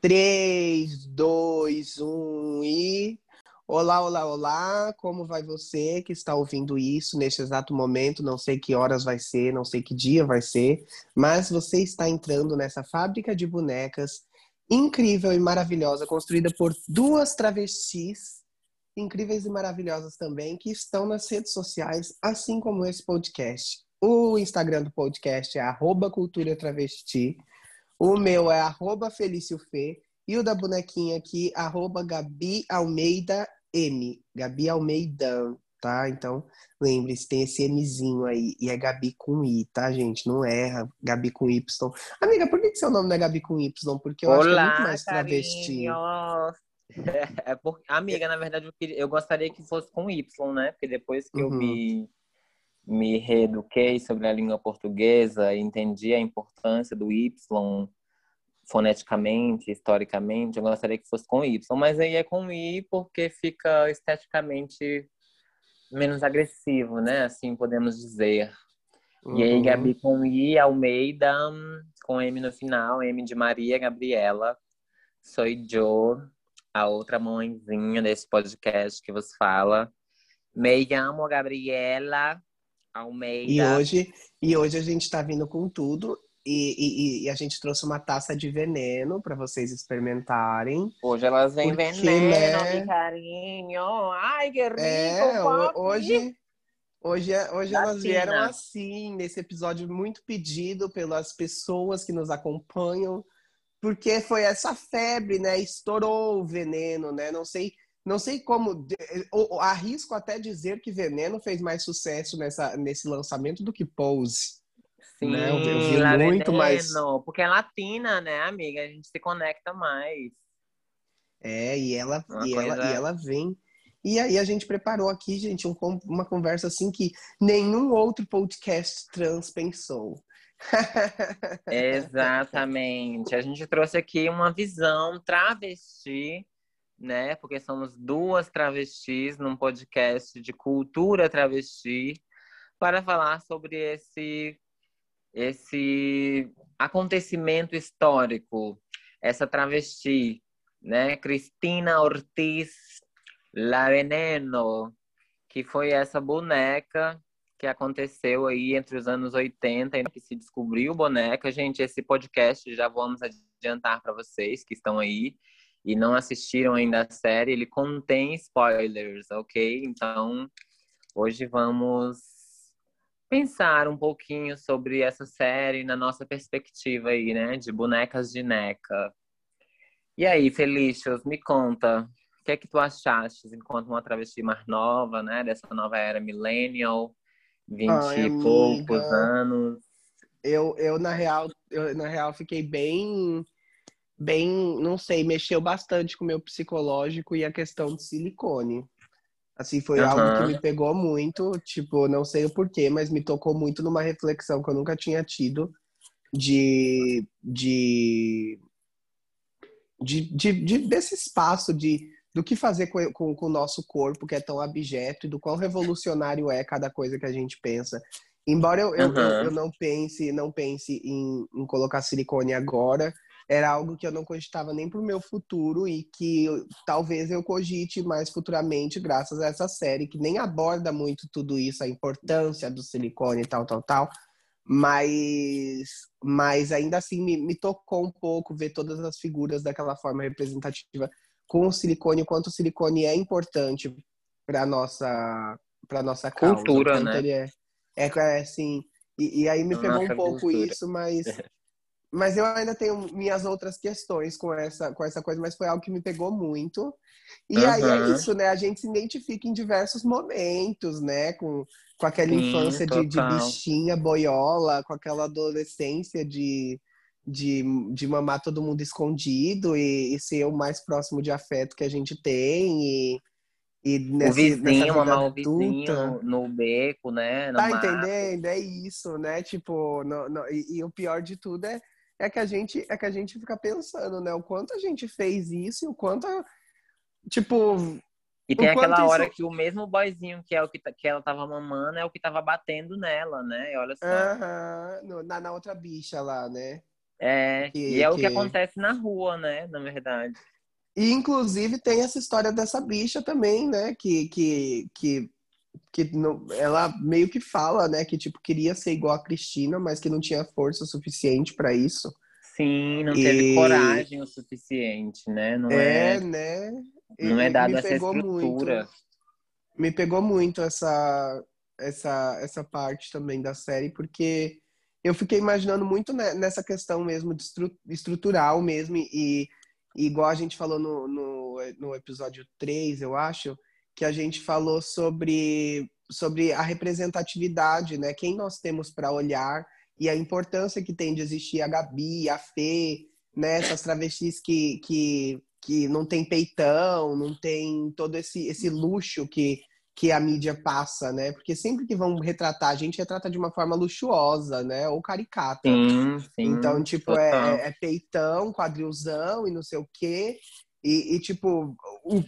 3, 2, 1 e. Olá, olá, olá! Como vai você que está ouvindo isso neste exato momento? Não sei que horas vai ser, não sei que dia vai ser, mas você está entrando nessa fábrica de bonecas incrível e maravilhosa, construída por duas travestis incríveis e maravilhosas também, que estão nas redes sociais, assim como esse podcast. O Instagram do podcast é cultura travesti. O meu é arroba Felício Fê. E o da bonequinha aqui, arroba Gabi Almeida M. Gabi Almeida, tá? Então, lembre-se, tem esse Mzinho aí. E é Gabi com I, tá, gente? Não erra. Gabi com Y. Amiga, por que, que seu nome não é Gabi com Y? Porque eu Olá, acho que é muito mais travesti. É, por... Amiga, na verdade, eu, queria... eu gostaria que fosse com Y, né? Porque depois que uhum. eu me me reeduquei sobre a língua portuguesa entendi a importância do Y foneticamente, historicamente, eu gostaria que fosse com Y, mas aí é com I porque fica esteticamente menos agressivo, né? Assim podemos dizer. Uhum. E aí, uhum. Gabi com I, Almeida, com M no final, M de Maria Gabriela, sou Joe, a outra mãezinha desse podcast que vos fala. Me chamo Gabriela, Almeida. E hoje, e hoje a gente está vindo com tudo. E, e, e, a gente trouxe uma taça de veneno para vocês experimentarem. Hoje elas vêm porque, veneno, né? carinho. Ai, que rico, é, hoje, hoje, hoje elas vieram assim, nesse episódio muito pedido pelas pessoas que nos acompanham, porque foi essa febre, né? Estourou o veneno, né? Não sei não sei como. Arrisco até dizer que Veneno fez mais sucesso nessa, nesse lançamento do que Pose. Sim, né? eu, eu vi muito Veneno, mais. Porque é latina, né, amiga? A gente se conecta mais. É, e ela, e coisa... ela, e ela vem. E aí a gente preparou aqui, gente, um, uma conversa assim que nenhum outro podcast trans pensou. Exatamente. A gente trouxe aqui uma visão travesti né? Porque somos duas travestis num podcast de cultura travesti para falar sobre esse esse acontecimento histórico, essa travesti, né? Cristina Ortiz La Veneno, que foi essa boneca que aconteceu aí entre os anos 80 e que se descobriu boneca. Gente, esse podcast já vamos adiantar para vocês que estão aí e não assistiram ainda a série, ele contém spoilers, ok? Então, hoje vamos pensar um pouquinho sobre essa série na nossa perspectiva aí, né? De bonecas de NECA. E aí, Felicius, me conta, o que é que tu achaste enquanto uma travesti mais nova, né? Dessa nova era millennial, vinte e poucos anos. Eu, eu, na real, eu, na real, fiquei bem bem, não sei, mexeu bastante com o meu psicológico e a questão de silicone. Assim, foi uhum. algo que me pegou muito, tipo, não sei o porquê, mas me tocou muito numa reflexão que eu nunca tinha tido de, de, de, de, de desse espaço de do que fazer com, com, com, o nosso corpo, que é tão abjeto, e do quão revolucionário é cada coisa que a gente pensa. Embora eu, uhum. eu, eu, eu, não pense, não pense em, em colocar silicone agora, era algo que eu não cogitava nem para o meu futuro e que eu, talvez eu cogite mais futuramente, graças a essa série, que nem aborda muito tudo isso, a importância do silicone e tal, tal, tal. Mas, mas ainda assim me, me tocou um pouco ver todas as figuras daquela forma representativa com o silicone, o quanto o silicone é importante para nossa para nossa causa. Cultura, né? É, é, é assim, e, e aí me pegou um pouco cultura. isso, mas Mas eu ainda tenho minhas outras questões com essa, com essa coisa, mas foi algo que me pegou muito. E uhum. aí é isso, né? A gente se identifica em diversos momentos, né? Com, com aquela Sim, infância de, de, bichinha, boiola, com aquela adolescência de, de, de mamar todo mundo escondido e, e ser o mais próximo de afeto que a gente tem. E, e nessa, o vizinho, mamar o vizinho no beco, né? No tá mato. entendendo? É isso, né? Tipo, no, no, e, e o pior de tudo é é que a gente é que a gente fica pensando, né? O quanto a gente fez isso e o quanto tipo e tem aquela hora isso... que o mesmo boyzinho que é o que, tá, que ela tava mamando é o que tava batendo nela, né? E olha só. Uhum. na, na outra bicha lá, né? É, que, e é que... o que acontece na rua, né? Na verdade. E, inclusive, tem essa história dessa bicha também, né? Que, que, que, que não, ela meio que fala, né? Que, tipo, queria ser igual a Cristina, mas que não tinha força suficiente para isso. Sim, não teve e... coragem o suficiente, né? Não é, é né? Não é dado essa estrutura. Muito, me pegou muito essa, essa, essa parte também da série, porque eu fiquei imaginando muito nessa questão mesmo de estrutural mesmo, e, e igual a gente falou no, no, no episódio 3, eu acho, que a gente falou sobre, sobre a representatividade, né? Quem nós temos para olhar e a importância que tem de existir a Gabi, a Fê, né? Essas travestis que, que, que não tem peitão, não tem todo esse, esse luxo que, que a mídia passa, né? Porque sempre que vão retratar, a gente retrata de uma forma luxuosa, né? Ou caricata. Sim, sim. Então, tipo, é, é, peitão, quadrilzão e não sei o quê. E, e, tipo,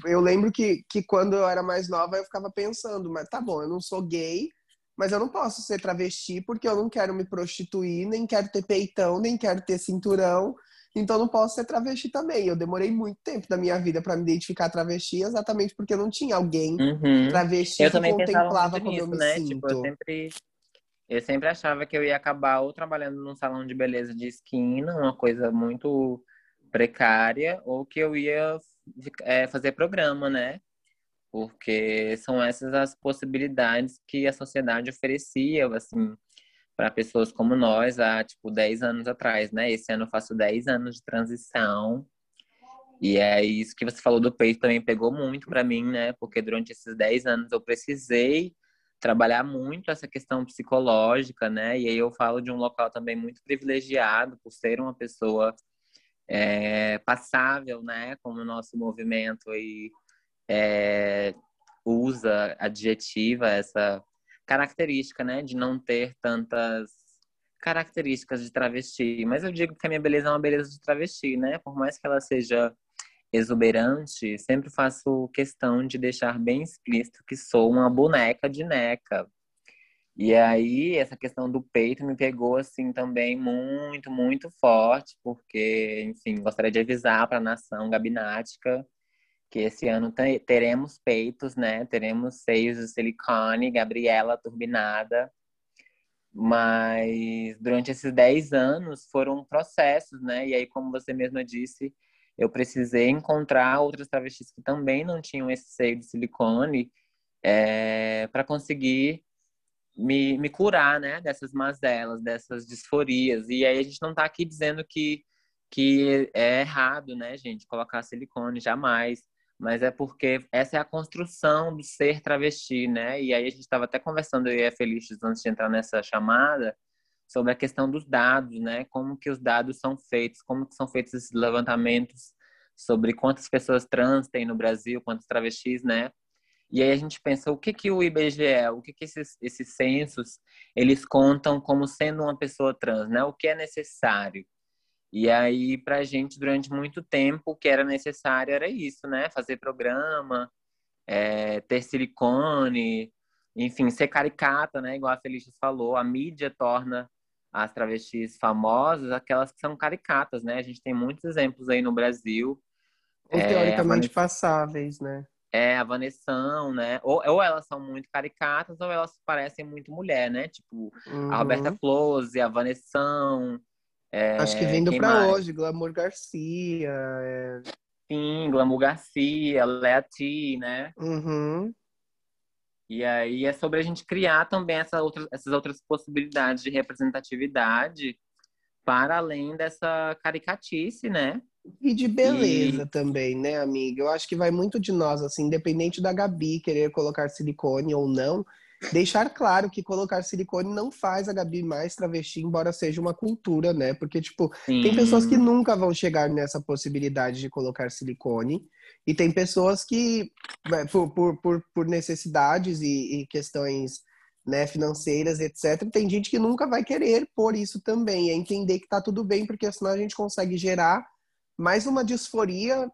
eu lembro que, que quando eu era mais nova, eu ficava pensando, mas tá bom, eu não sou gay, mas eu não posso ser travesti porque eu não quero me prostituir, nem quero ter peitão, nem quero ter cinturão. Então não posso ser travesti também. Eu demorei muito tempo da minha vida para me identificar travesti, exatamente porque não tinha alguém uhum. travesti eu que contemplava como nisso, eu me né? sinto. Tipo, eu sempre eu sempre achava que eu ia acabar ou trabalhando num salão de beleza de esquina, uma coisa muito precária, ou que eu ia é, fazer programa, né? Porque são essas as possibilidades que a sociedade oferecia, assim, para pessoas como nós há, tipo, 10 anos atrás, né? Esse ano eu faço 10 anos de transição. E é isso que você falou do peito também pegou muito para mim, né? Porque durante esses 10 anos eu precisei trabalhar muito essa questão psicológica, né? E aí eu falo de um local também muito privilegiado por ser uma pessoa é, passável, né? Como o nosso movimento aí é, usa adjetiva essa característica, né, de não ter tantas características de travesti. Mas eu digo que a minha beleza é uma beleza de travesti, né? Por mais que ela seja exuberante, sempre faço questão de deixar bem explícito que sou uma boneca de neca. E aí, essa questão do peito me pegou, assim, também muito, muito forte, porque, enfim, gostaria de avisar para a nação gabinática que esse ano teremos peitos, né? Teremos seios de silicone, Gabriela turbinada. Mas durante esses 10 anos foram processos, né? E aí, como você mesma disse, eu precisei encontrar outras travestis que também não tinham esse seio de silicone é, para conseguir me, me curar, né? Dessas mazelas, dessas disforias. E aí a gente não está aqui dizendo que, que é errado, né, gente? Colocar silicone, jamais mas é porque essa é a construção do ser travesti, né? E aí a gente estava até conversando, eu e a Felícios, antes de entrar nessa chamada, sobre a questão dos dados, né? Como que os dados são feitos, como que são feitos esses levantamentos sobre quantas pessoas trans tem no Brasil, quantos travestis, né? E aí a gente pensa, o que que o IBGE, o que que esses, esses censos, eles contam como sendo uma pessoa trans, né? O que é necessário? E aí, para a gente, durante muito tempo, o que era necessário era isso, né? Fazer programa, é, ter silicone, enfim, ser caricata, né? Igual a Felícia falou, a mídia torna as travestis famosas aquelas que são caricatas, né? A gente tem muitos exemplos aí no Brasil. Ou é, teoricamente Vanessa... passáveis, né? É, a Vanessão, né? Ou, ou elas são muito caricatas ou elas parecem muito mulher, né? Tipo, uhum. a Roberta Close, a Vanessão, é, Acho que vindo para hoje, Glamour Garcia. É... Sim, Glamour Garcia, Lea T, né? Uhum. E aí é sobre a gente criar também essa outra, essas outras possibilidades de representatividade para além dessa caricatice, né? E de beleza e... também, né, amiga? Eu acho que vai muito de nós, assim, independente da Gabi querer colocar silicone ou não, Deixar claro que colocar silicone não faz a Gabi mais travesti, embora seja uma cultura, né? Porque, tipo, Sim. tem pessoas que nunca vão chegar nessa possibilidade de colocar silicone. E tem pessoas que, né, por, por, por, por necessidades e, e questões né, financeiras, etc., tem gente que nunca vai querer por isso também. É entender que tá tudo bem, porque senão a gente consegue gerar mais uma disforia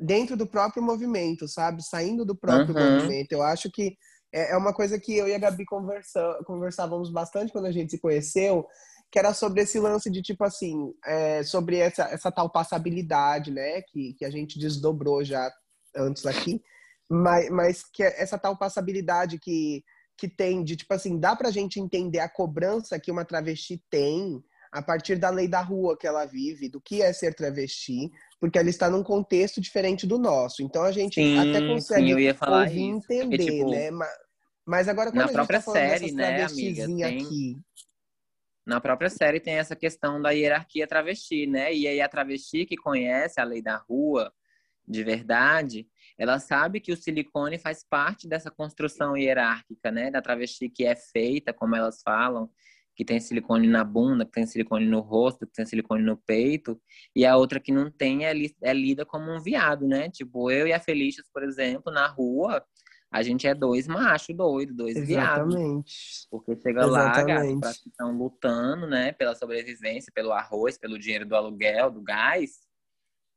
dentro do próprio movimento, sabe? Saindo do próprio uhum. movimento. Eu acho que é, é uma coisa que eu e a Gabi conversa, conversávamos bastante quando a gente se conheceu, que era sobre esse lance de tipo assim, é, sobre essa, essa tal passabilidade, né? Que, que a gente desdobrou já antes aqui, mas, mas que é essa tal passabilidade que, que tem de tipo assim, dá pra gente entender a cobrança que uma travesti tem a partir da lei da rua que ela vive, do que é ser travesti, porque ela está num contexto diferente do nosso. Então a gente sim, até consegue sim, ouvir e entender, porque, tipo, né? Mas agora quando na própria tá série, né, amiga, tem... aqui, na própria série tem essa questão da hierarquia travesti, né? E aí a travesti que conhece a lei da rua de verdade, ela sabe que o silicone faz parte dessa construção hierárquica, né? Da travesti que é feita, como elas falam, que tem silicone na bunda, que tem silicone no rosto, que tem silicone no peito, e a outra que não tem é, li é lida como um viado, né? Tipo, eu e a Felicitas, por exemplo, na rua, a gente é dois machos doidos, dois Exatamente. viados. Porque chega Exatamente. lá, que estão lutando, né, pela sobrevivência, pelo arroz, pelo dinheiro do aluguel, do gás.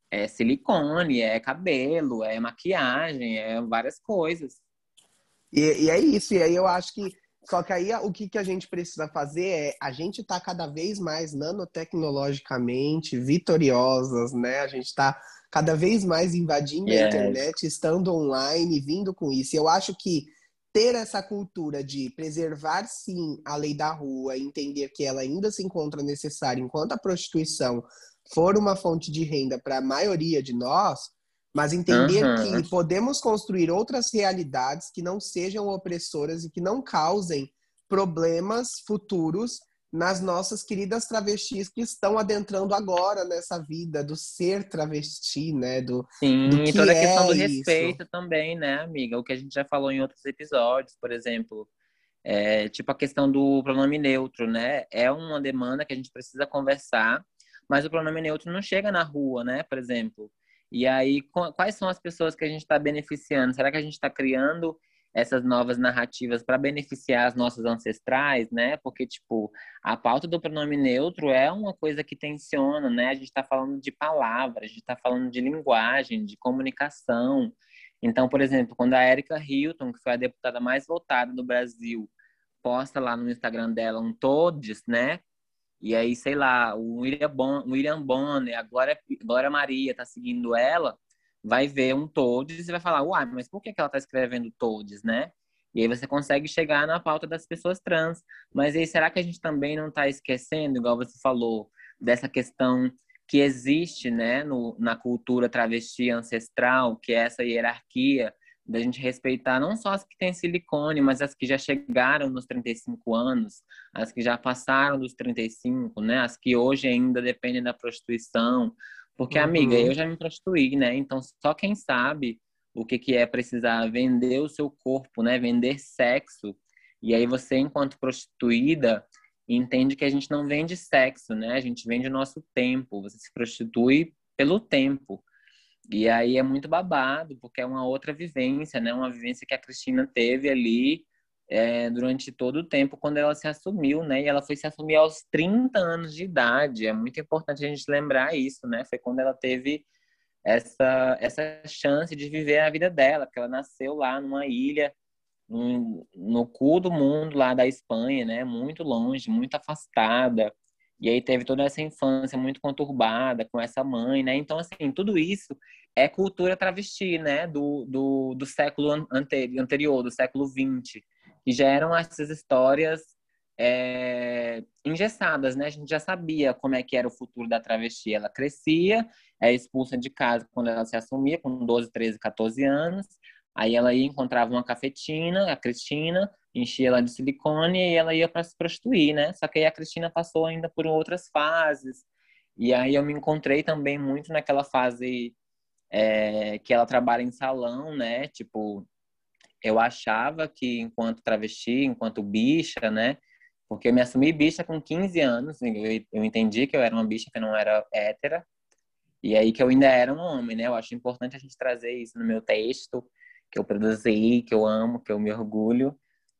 É silicone, é cabelo, é maquiagem, é várias coisas. E, e é isso, e aí eu acho que só que aí o que, que a gente precisa fazer é a gente tá cada vez mais nanotecnologicamente vitoriosas, né? A gente tá cada vez mais invadindo yes. a internet, estando online, vindo com isso. E eu acho que ter essa cultura de preservar sim a lei da rua, entender que ela ainda se encontra necessária enquanto a prostituição for uma fonte de renda para a maioria de nós, mas entender uhum. que podemos construir outras realidades que não sejam opressoras e que não causem problemas futuros nas nossas queridas travestis que estão adentrando agora nessa vida do ser travesti, né? Do, Sim, do e toda a questão é do respeito isso. também, né, amiga? O que a gente já falou em outros episódios, por exemplo, é, tipo a questão do pronome neutro, né? É uma demanda que a gente precisa conversar, mas o pronome neutro não chega na rua, né? Por exemplo. E aí, quais são as pessoas que a gente está beneficiando? Será que a gente está criando essas novas narrativas para beneficiar as nossas ancestrais, né? Porque, tipo, a pauta do pronome neutro é uma coisa que tensiona, né? A gente está falando de palavras, a gente está falando de linguagem, de comunicação. Então, por exemplo, quando a Erika Hilton, que foi a deputada mais votada do Brasil, posta lá no Instagram dela um todes, né? E aí, sei lá, o William, bon, William Bonner, a Glória, Glória Maria tá seguindo ela, vai ver um todes e vai falar, uai, mas por que, que ela tá escrevendo todes, né? E aí você consegue chegar na pauta das pessoas trans. Mas aí, será que a gente também não está esquecendo, igual você falou, dessa questão que existe né, no, na cultura travesti ancestral, que é essa hierarquia da gente respeitar não só as que têm silicone, mas as que já chegaram nos 35 anos, as que já passaram dos 35, né? As que hoje ainda dependem da prostituição. Porque, uhum. amiga, eu já me prostituí, né? Então, só quem sabe o que, que é precisar vender o seu corpo, né? Vender sexo. E aí você, enquanto prostituída, entende que a gente não vende sexo, né? A gente vende o nosso tempo. Você se prostitui pelo tempo. E aí é muito babado, porque é uma outra vivência, né? Uma vivência que a Cristina teve ali é, durante todo o tempo quando ela se assumiu, né? E ela foi se assumir aos 30 anos de idade. É muito importante a gente lembrar isso, né? Foi quando ela teve essa, essa chance de viver a vida dela, porque ela nasceu lá numa ilha, no, no cu do mundo lá da Espanha, né? Muito longe, muito afastada. E aí teve toda essa infância muito conturbada com essa mãe, né? Então, assim, tudo isso é cultura travesti, né? Do, do, do século anterior, do século XX, que já eram essas histórias é, engessadas, né? A gente já sabia como é que era o futuro da travesti. Ela crescia, é expulsa de casa quando ela se assumia, com 12, 13, 14 anos. Aí ela ia, encontrava uma cafetina, a Cristina, enchia ela de silicone e ela ia para se prostituir, né? Só que aí a Cristina passou ainda por outras fases. E aí eu me encontrei também muito naquela fase é, que ela trabalha em salão, né? Tipo, eu achava que enquanto travesti, enquanto bicha, né? Porque eu me assumi bicha com 15 anos, eu, entendi que eu era uma bicha que não era hétera, e aí que eu ainda era um homem, né? Eu acho importante a gente trazer isso no meu texto, que eu produzi, que eu amo, que eu me orgulho,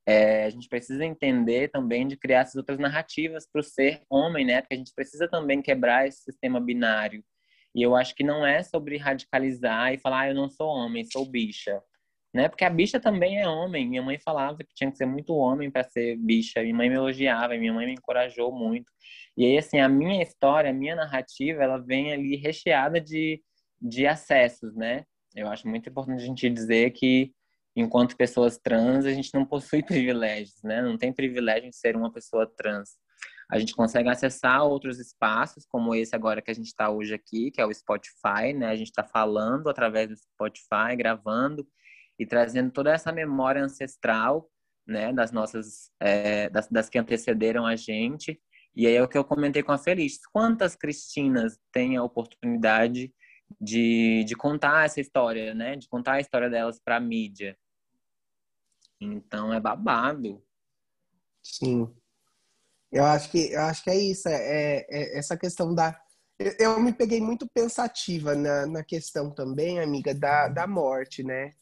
é, a gente precisa entender também de criar essas outras narrativas para o ser homem, né? Porque a gente precisa também quebrar esse sistema binário. E eu acho que não é sobre radicalizar e falar, ah, eu não sou homem, sou bicha. né? Porque a bicha também é homem. Minha mãe falava que tinha que ser muito homem para ser bicha. Minha mãe me elogiava, minha mãe me encorajou muito. E aí, assim, a minha história, a minha narrativa, ela vem ali recheada de, de acessos, né? Eu acho muito importante a gente dizer que, enquanto pessoas trans, a gente não possui privilégios, né? Não tem privilégio de ser uma pessoa trans. A gente consegue acessar outros espaços, como esse agora que a gente está hoje aqui, que é o Spotify, né? A gente está falando através do Spotify, gravando e trazendo toda essa memória ancestral, né, das nossas, é, das, das, que antecederam a gente. E aí é o que eu comentei com a Feliz. Quantas Cristinas têm a oportunidade de, de contar essa história, né, de contar a história delas para a mídia? Então é babado. Sim. Eu acho que eu acho que é isso, é, é, é essa questão da eu, eu, me peguei muito pensativa na, na questão também, amiga, da, da morte, né?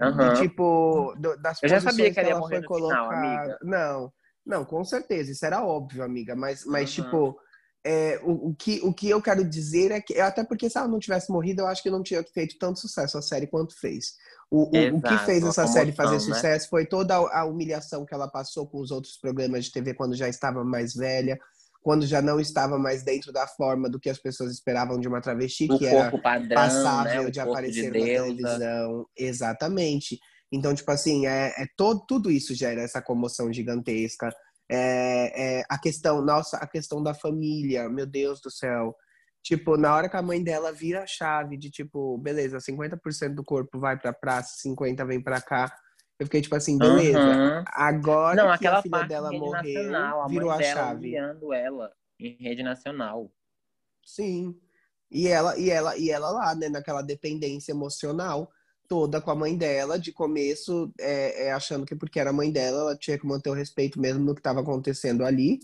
Uhum. tipo, do, das Eu já sabia que ela, que ela foi. Final, não, não, com certeza, isso era óbvio, amiga. Mas, mas uhum. tipo, é, o, o, que, o que eu quero dizer é que, até porque se ela não tivesse morrido, eu acho que não tinha feito tanto sucesso a série quanto fez. O, Exato, o que fez essa série fazer né? sucesso foi toda a humilhação que ela passou com os outros programas de TV quando já estava mais velha quando já não estava mais dentro da forma do que as pessoas esperavam de uma travesti, que era padrão, né? passável né? de aparecer de na televisão. Exatamente. Então, tipo assim, é, é todo, tudo isso gera essa comoção gigantesca. É, é, a questão, nossa, a questão da família, meu Deus do céu. Tipo, na hora que a mãe dela vira a chave de tipo, beleza, 50% do corpo vai pra praça, 50% vem pra cá. Eu fiquei tipo assim, beleza. Uhum. Agora Não, que aquela a filha dela morreu, nacional, a virou a dela chave. enviando ela em rede nacional. Sim. E ela, e ela, e ela lá, né, naquela dependência emocional toda com a mãe dela, de começo, é, é, achando que porque era mãe dela, ela tinha que manter o respeito mesmo no que estava acontecendo ali.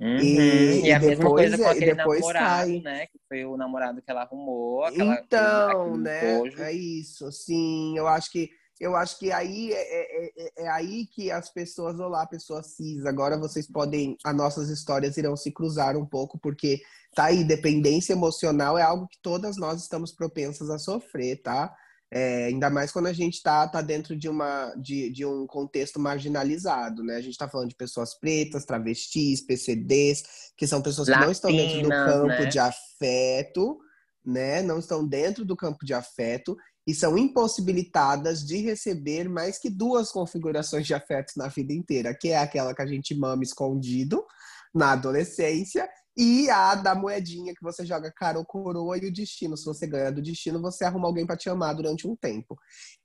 Uhum. E, e, a depois, mesma coisa com aquele namorado, né? Que foi o namorado que ela arrumou. Aquela, então, né? É isso, sim. Eu acho que eu acho que aí é, é, é, é, aí que as pessoas, olá, pessoas cis, agora vocês podem, as nossas histórias irão se cruzar um pouco, porque tá aí, dependência emocional é algo que todas nós estamos propensas a sofrer, tá? É, ainda mais quando a gente tá, tá dentro de, uma, de, de um contexto marginalizado, né? A gente tá falando de pessoas pretas, travestis, PCDs, que são pessoas que Latinas, não estão dentro do campo né? de afeto, né? Não estão dentro do campo de afeto e são impossibilitadas de receber mais que duas configurações de afetos na vida inteira, que é aquela que a gente mama escondido na adolescência e a da moedinha que você joga cara ou coroa e o destino. Se você ganha do destino, você arruma alguém para te amar durante um tempo.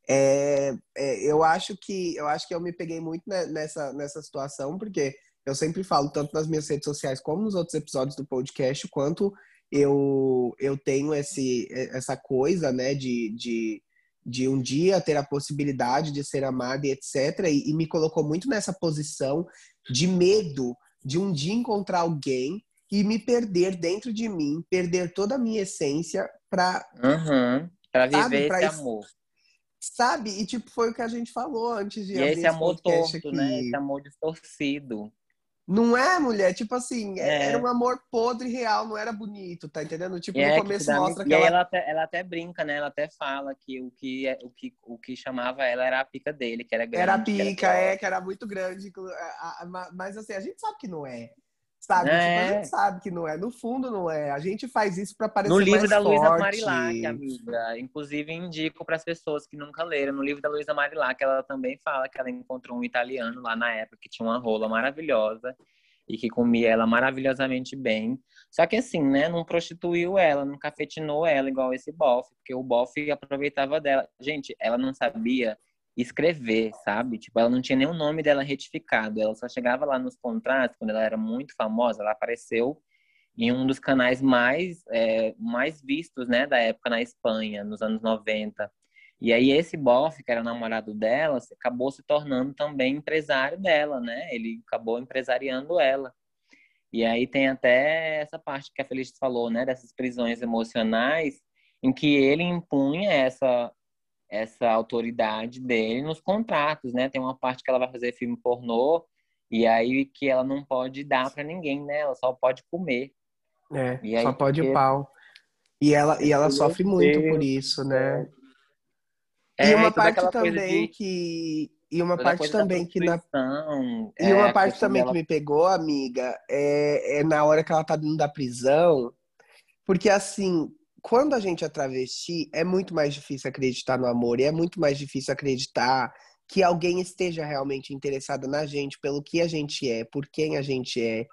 É, é, eu acho que eu acho que eu me peguei muito nessa, nessa situação, porque eu sempre falo, tanto nas minhas redes sociais como nos outros episódios do podcast, quanto eu, eu tenho esse, essa coisa, né, de, de, de um dia ter a possibilidade de ser amada e etc. E, e, me colocou muito nessa posição de medo de um dia encontrar alguém e me perder dentro de mim, perder toda a minha essência para uhum, para viver sabe, esse pra amor. Sabe? E tipo, foi o que a gente falou antes de e esse amor torto, aqui. né? Esse amor distorcido. Não é, mulher? Tipo assim, é. era um amor podre real, não era bonito, tá entendendo? Tipo, é, no começo que mostra que ela... ela até, ela até brinca, né? Ela até fala que o que, é, o que o que chamava ela era a pica dele, que era grande. Era a pica, era é, que era muito grande. Mas assim, a gente sabe que não é. Sabe? É. Tipo, a gente sabe que não é. No fundo, não é. A gente faz isso para parecer No livro mais da Luísa. Marilac, amiga. Inclusive, indico para as pessoas que nunca leram. No livro da Luísa Marilac, ela também fala que ela encontrou um italiano lá na época que tinha uma rola maravilhosa e que comia ela maravilhosamente bem. Só que assim, né, não prostituiu ela, não cafetinou ela igual esse bofe, porque o bofe aproveitava dela. Gente, ela não sabia escrever, sabe? Tipo, ela não tinha o nome dela retificado. Ela só chegava lá nos contratos, quando ela era muito famosa, ela apareceu em um dos canais mais, é, mais vistos, né, da época na Espanha, nos anos 90. E aí esse bofe, que era namorado dela, acabou se tornando também empresário dela, né? Ele acabou empresariando ela. E aí tem até essa parte que a Feliz falou, né? Dessas prisões emocionais, em que ele impunha essa essa autoridade dele nos contratos, né? Tem uma parte que ela vai fazer filme pornô e aí que ela não pode dar para ninguém, né? Ela só pode comer. É, aí, só pode porque... pau. E ela, e ela sofre muito por isso, né? É, e uma parte também de... que e uma parte também que na e uma é, parte também dela... que me pegou, amiga, é, é na hora que ela tá dentro da prisão, porque assim, quando a gente é travesti, é muito mais difícil acreditar no amor e é muito mais difícil acreditar que alguém esteja realmente interessado na gente pelo que a gente é, por quem a gente é,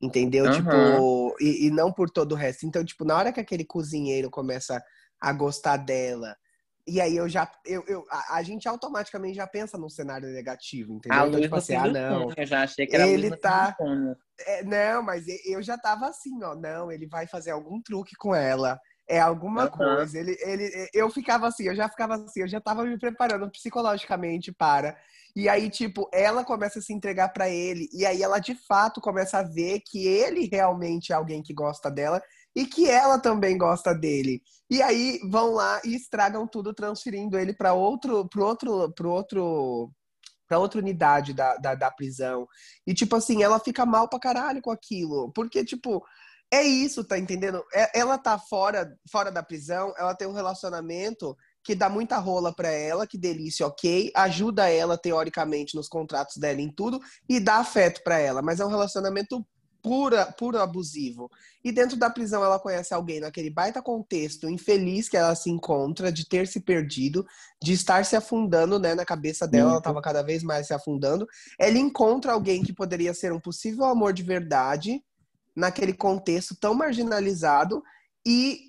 entendeu? Uhum. Tipo, e, e não por todo o resto. Então, tipo, na hora que aquele cozinheiro começa a gostar dela, e aí eu já. Eu, eu, a, a, gente automaticamente já pensa num cenário negativo, entendeu? A então, tipo assim, ah, não. Eu já achei que era ele tá. É, não, mas eu já tava assim, ó. Não, ele vai fazer algum truque com ela. É alguma uhum. coisa. Ele, ele, eu ficava assim, eu já ficava assim, eu já tava me preparando psicologicamente para. E aí, tipo, ela começa a se entregar para ele. E aí ela de fato começa a ver que ele realmente é alguém que gosta dela e que ela também gosta dele. E aí vão lá e estragam tudo, transferindo ele para outro, pro outro, pro outro, para outra unidade da, da, da, prisão. E tipo assim, ela fica mal pra caralho com aquilo, porque tipo é isso, tá entendendo? É, ela tá fora, fora da prisão, ela tem um relacionamento que dá muita rola para ela, que delícia, ok, ajuda ela teoricamente nos contratos dela em tudo e dá afeto para ela, mas é um relacionamento pura, puro abusivo. E dentro da prisão ela conhece alguém naquele baita contexto infeliz que ela se encontra, de ter se perdido, de estar se afundando, né, na cabeça dela, ela estava cada vez mais se afundando. Ela encontra alguém que poderia ser um possível amor de verdade naquele contexto tão marginalizado e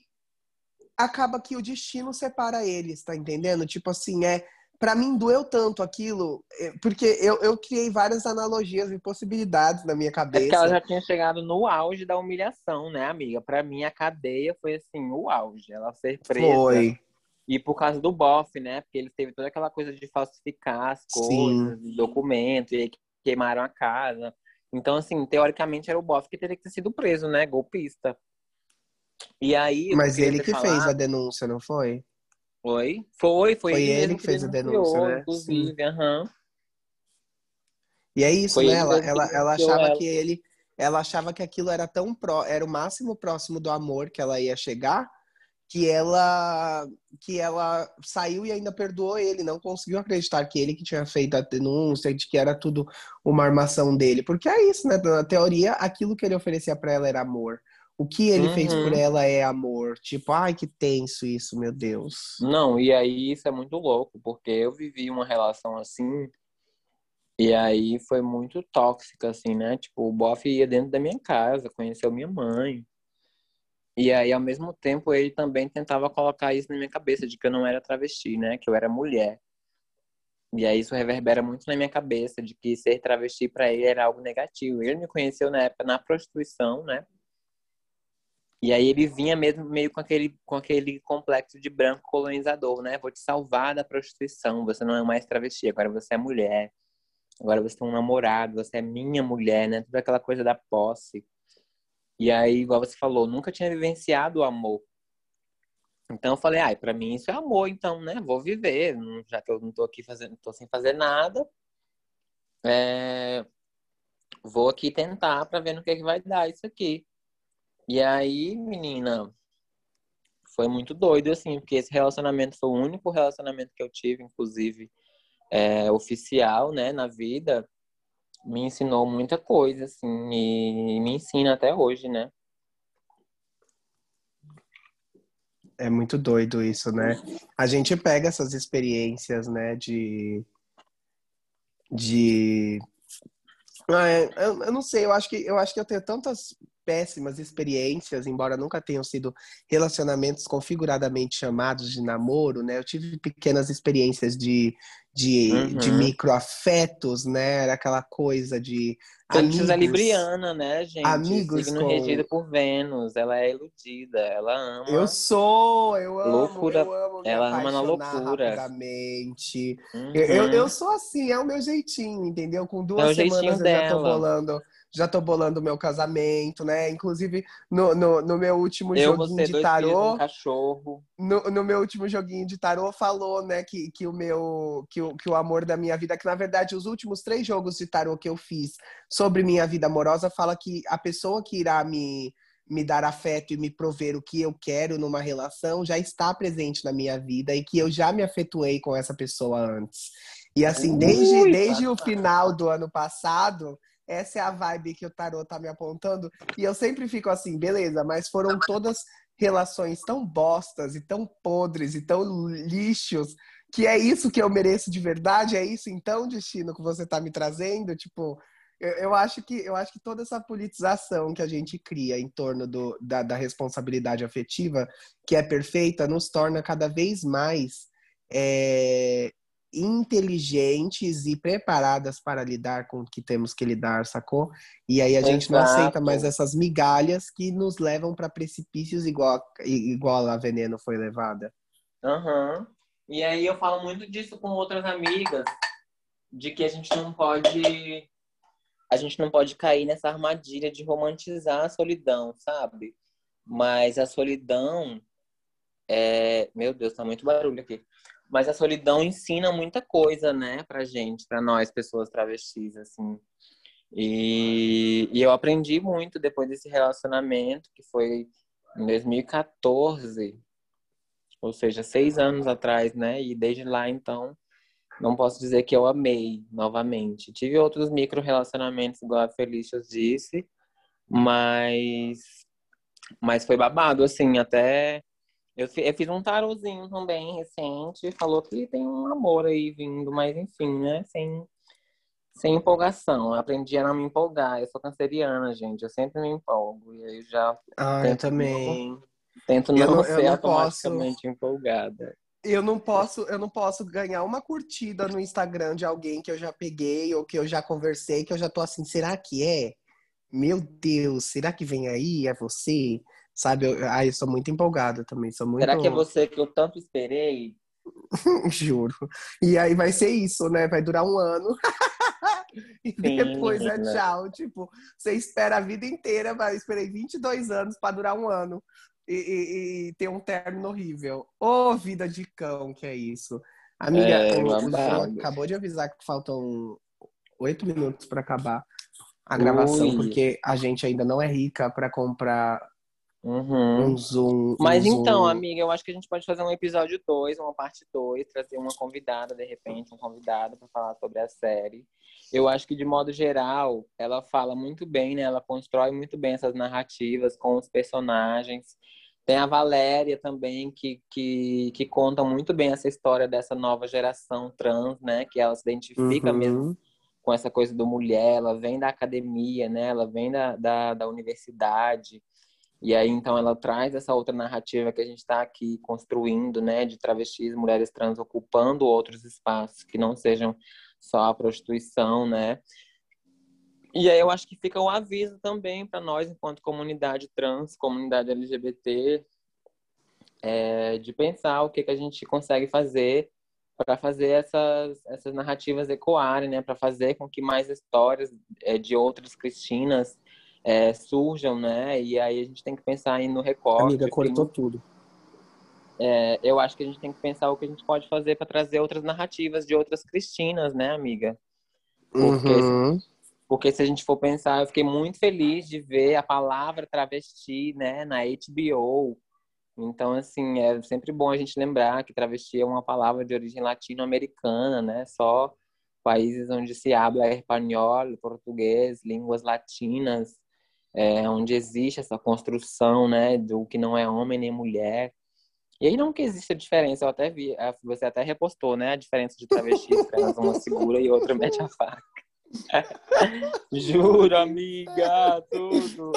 acaba que o destino separa eles, tá entendendo? Tipo assim, é para mim doeu tanto aquilo, é, porque eu, eu criei várias analogias e possibilidades na minha cabeça. É que ela já tinha chegado no auge da humilhação, né, amiga? Para mim a cadeia foi assim, o auge, ela ser presa. Foi. E por causa do bofe, né? Porque ele teve toda aquela coisa de falsificar as coisas, documentos, e queimaram a casa. Então, assim, teoricamente era o bofe que teria que ter sido preso, né? Golpista. E aí. Mas ele que falar... fez a denúncia, não foi? Foi? Foi, foi, foi ele, que fez a denúncia, né? Inclusive, aham. Uhum. E é isso, foi né? Ela, ela, ela achava ela. que ele. Ela achava que aquilo era tão pró, era o máximo próximo do amor que ela ia chegar, que ela que ela saiu e ainda perdoou ele, não conseguiu acreditar que ele que tinha feito a denúncia, de que era tudo uma armação dele, porque é isso, né? Na teoria, aquilo que ele oferecia para ela era amor. O que ele uhum. fez por uhum. ela é amor. Tipo, ai, que tenso isso, meu Deus. Não, e aí isso é muito louco, porque eu vivi uma relação assim, e aí foi muito tóxica, assim, né? Tipo, o bofe ia dentro da minha casa, conheceu minha mãe. E aí, ao mesmo tempo, ele também tentava colocar isso na minha cabeça, de que eu não era travesti, né? Que eu era mulher. E aí isso reverbera muito na minha cabeça, de que ser travesti para ele era algo negativo. Ele me conheceu na época na prostituição, né? E aí ele vinha mesmo meio com aquele, com aquele complexo de branco colonizador, né? Vou te salvar da prostituição, você não é mais travesti, agora você é mulher. Agora você tem um namorado, você é minha mulher, né? Toda aquela coisa da posse. E aí, igual você falou, nunca tinha vivenciado o amor. Então eu falei, ai, para mim isso é amor, então, né? Vou viver, já que eu não tô aqui fazendo, tô sem fazer nada. É... Vou aqui tentar para ver no que, é que vai dar isso aqui. E aí, menina, foi muito doido, assim, porque esse relacionamento foi o único relacionamento que eu tive, inclusive, é, oficial, né, na vida. Me ensinou muita coisa, assim, e me ensina até hoje, né? É muito doido isso, né? A gente pega essas experiências, né, de. de. Ah, é, eu, eu não sei, eu acho que eu acho que eu tenho tantas péssimas experiências, embora nunca tenham sido relacionamentos configuradamente chamados de namoro, né? Eu tive pequenas experiências de, de, uhum. de microafetos, né? Era aquela coisa de. Amigos, é libriana, né, gente? Amigos Signo com... regido por Vênus, ela é iludida, ela ama. Eu sou, eu amo, loucura, eu amo ela ama na loucura. Rapidamente. Uhum. Eu, eu, eu, sou assim, é o meu jeitinho, entendeu? Com duas é semanas eu dela. já tô bolando já tô bolando o meu casamento, né? Inclusive, no, no, no meu último eu, joguinho você, de tarô. Um cachorro. No, no meu último joguinho de tarô, falou, né, que, que o meu. Que o, que o amor da minha vida, que na verdade, os últimos três jogos de tarô que eu fiz sobre minha vida amorosa, fala que a pessoa que irá me me dar afeto e me prover o que eu quero numa relação já está presente na minha vida e que eu já me afetuei com essa pessoa antes. E assim, desde, Ui, desde o final do ano passado, essa é a vibe que o tarot tá me apontando. E eu sempre fico assim, beleza, mas foram todas relações tão bostas e tão podres e tão lixos que é isso que eu mereço de verdade? É isso então, destino, que você tá me trazendo? Tipo, eu, eu acho que eu acho que toda essa politização que a gente cria em torno do, da, da responsabilidade afetiva, que é perfeita, nos torna cada vez mais é, inteligentes e preparadas para lidar com o que temos que lidar, sacou? E aí a Exato. gente não aceita mais essas migalhas que nos levam para precipícios igual, igual a veneno foi levada. Aham. Uhum. E aí eu falo muito disso com outras amigas, de que a gente não pode a gente não pode cair nessa armadilha de romantizar a solidão, sabe? Mas a solidão é, meu Deus, tá muito barulho aqui. Mas a solidão ensina muita coisa, né, pra gente, pra nós, pessoas travestis, assim. E, e eu aprendi muito depois desse relacionamento, que foi em 2014, ou seja, seis anos atrás, né? E desde lá, então, não posso dizer que eu amei novamente. Tive outros micro relacionamentos, igual a Felícia disse, mas, mas foi babado, assim, até eu, eu fiz um tarozinho também recente, falou que tem um amor aí vindo, mas enfim, né? Sem, sem empolgação. Eu aprendi a não me empolgar. Eu sou canceriana, gente. Eu sempre me empolgo. E aí já. Ah, eu também. tento não, não ser não automaticamente posso... empolgada. Eu não posso, eu não posso ganhar uma curtida no Instagram de alguém que eu já peguei ou que eu já conversei, que eu já tô assim, será que é? Meu Deus, será que vem aí? É você? Sabe? Eu, ai, eu sou muito empolgada também. Sou muito... Será que é você que eu tanto esperei? Juro. E aí vai ser isso, né? Vai durar um ano. e Sim, depois é tchau. Tipo, você espera a vida inteira, mas eu esperei 22 anos para durar um ano. E, e, e, ter um término horrível. Ô, oh, vida de cão, que é isso. Amiga, é, acabou de avisar que faltam oito minutos para acabar a gravação, Ui. porque a gente ainda não é rica para comprar Uhum. Um zoom. Mas um então, zoom. amiga, eu acho que a gente pode fazer um episódio 2, uma parte 2, trazer uma convidada, de repente, um convidado para falar sobre a série. Eu acho que, de modo geral, ela fala muito bem, né? Ela constrói muito bem essas narrativas com os personagens. Tem a Valéria também, que, que, que conta muito bem essa história dessa nova geração trans, né? Que ela se identifica uhum. mesmo com essa coisa do mulher, ela vem da academia, né? Ela vem da, da, da universidade. E aí, então, ela traz essa outra narrativa que a gente está aqui construindo, né, de travestis, mulheres trans ocupando outros espaços que não sejam só a prostituição, né? E aí eu acho que fica um aviso também para nós, enquanto comunidade trans, comunidade LGBT, é, de pensar o que, que a gente consegue fazer para fazer essas, essas narrativas ecoarem, né? Para fazer com que mais histórias é, de outras Cristinas é, surjam, né? E aí a gente tem que pensar aí no recorte. Amiga, cortou que, tudo. É, eu acho que a gente tem que pensar o que a gente pode fazer para trazer outras narrativas de outras Cristinas, né, amiga? Porque, uhum. porque se a gente for pensar, eu fiquei muito feliz de ver a palavra travesti, né, na HBO. Então, assim, é sempre bom a gente lembrar que travesti é uma palavra de origem latino-americana, né? Só países onde se habla espanhol, português, línguas latinas, é, onde existe essa construção, né, do que não é homem nem mulher. E aí não que existe a diferença, eu até vi, você até repostou, né, a diferença de travestis, elas uma segura e outra mete a faca. Juro, amiga, tudo.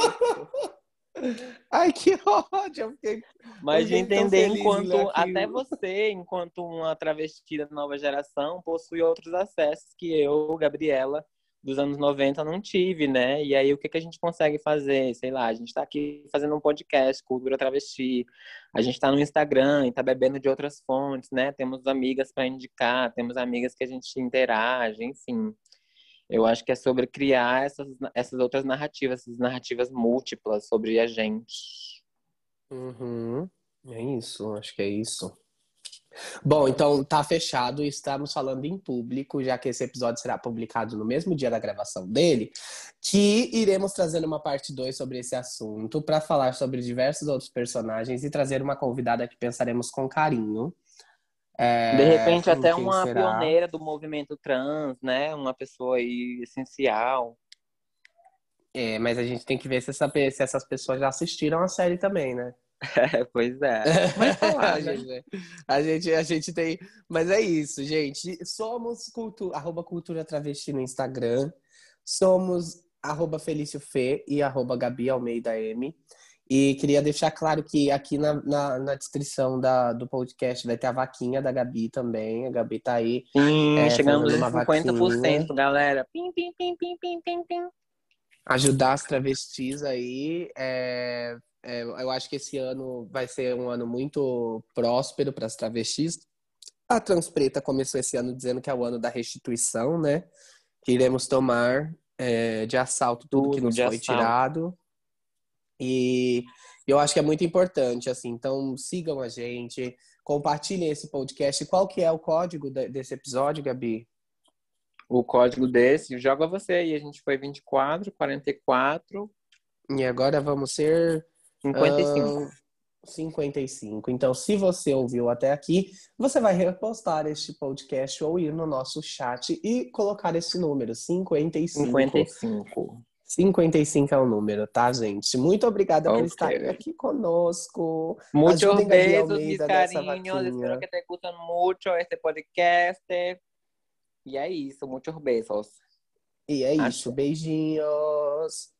Ai, que ódio! Eu fiquei, Mas de entender enquanto até você, enquanto uma travesti da nova geração, possui outros acessos que eu, Gabriela, dos anos 90 não tive, né? E aí o que, que a gente consegue fazer? Sei lá, a gente está aqui fazendo um podcast, Cultura Travesti, a gente está no Instagram e está bebendo de outras fontes, né? Temos amigas para indicar, temos amigas que a gente interage, enfim. Eu acho que é sobre criar essas, essas outras narrativas, essas narrativas múltiplas sobre a gente. Uhum. É isso, acho que é isso. Bom, então tá fechado, estamos falando em público, já que esse episódio será publicado no mesmo dia da gravação dele, que iremos trazer uma parte 2 sobre esse assunto para falar sobre diversos outros personagens e trazer uma convidada que pensaremos com carinho. É, de repente até uma será? pioneira do movimento trans, né? Uma pessoa aí essencial. É, mas a gente tem que ver se, essa, se essas pessoas já assistiram a série também, né? É, pois é. Mas né? a, gente, a gente tem. Mas é isso, gente. Somos cultu... arroba cultura travesti no Instagram. Somos arroba Felício Fê e arroba Gabi Almeida M. E queria deixar claro que aqui na, na, na, descrição da, do podcast vai ter a vaquinha da Gabi também. A Gabi tá aí. Sim, é, chegamos a 50%, vaquinha. galera. Pim, pim, pim, pim, pim, pim, pim. Ajudar as travestis aí. É, é, eu acho que esse ano vai ser um ano muito próspero para as travestis. A Transpreta começou esse ano dizendo que é o ano da restituição, né? Que iremos tomar é, de assalto tudo, tudo que nos foi assalto. tirado. E eu acho que é muito importante, assim. Então, sigam a gente, compartilhem esse podcast. Qual que é o código desse episódio, Gabi? O código desse, joga você aí. A gente foi 24, 44. E agora vamos ser 55. Uh, 55. Então, se você ouviu até aqui, você vai repostar este podcast ou ir no nosso chat e colocar esse número, 55. 55. 55 é o número, tá, gente? Muito obrigada okay. por estarem aqui conosco. Muitos beijos, mis carinhos. Espero que te gustem muito este podcast. E é isso, muitos beijos. E é Acho. isso, beijinhos.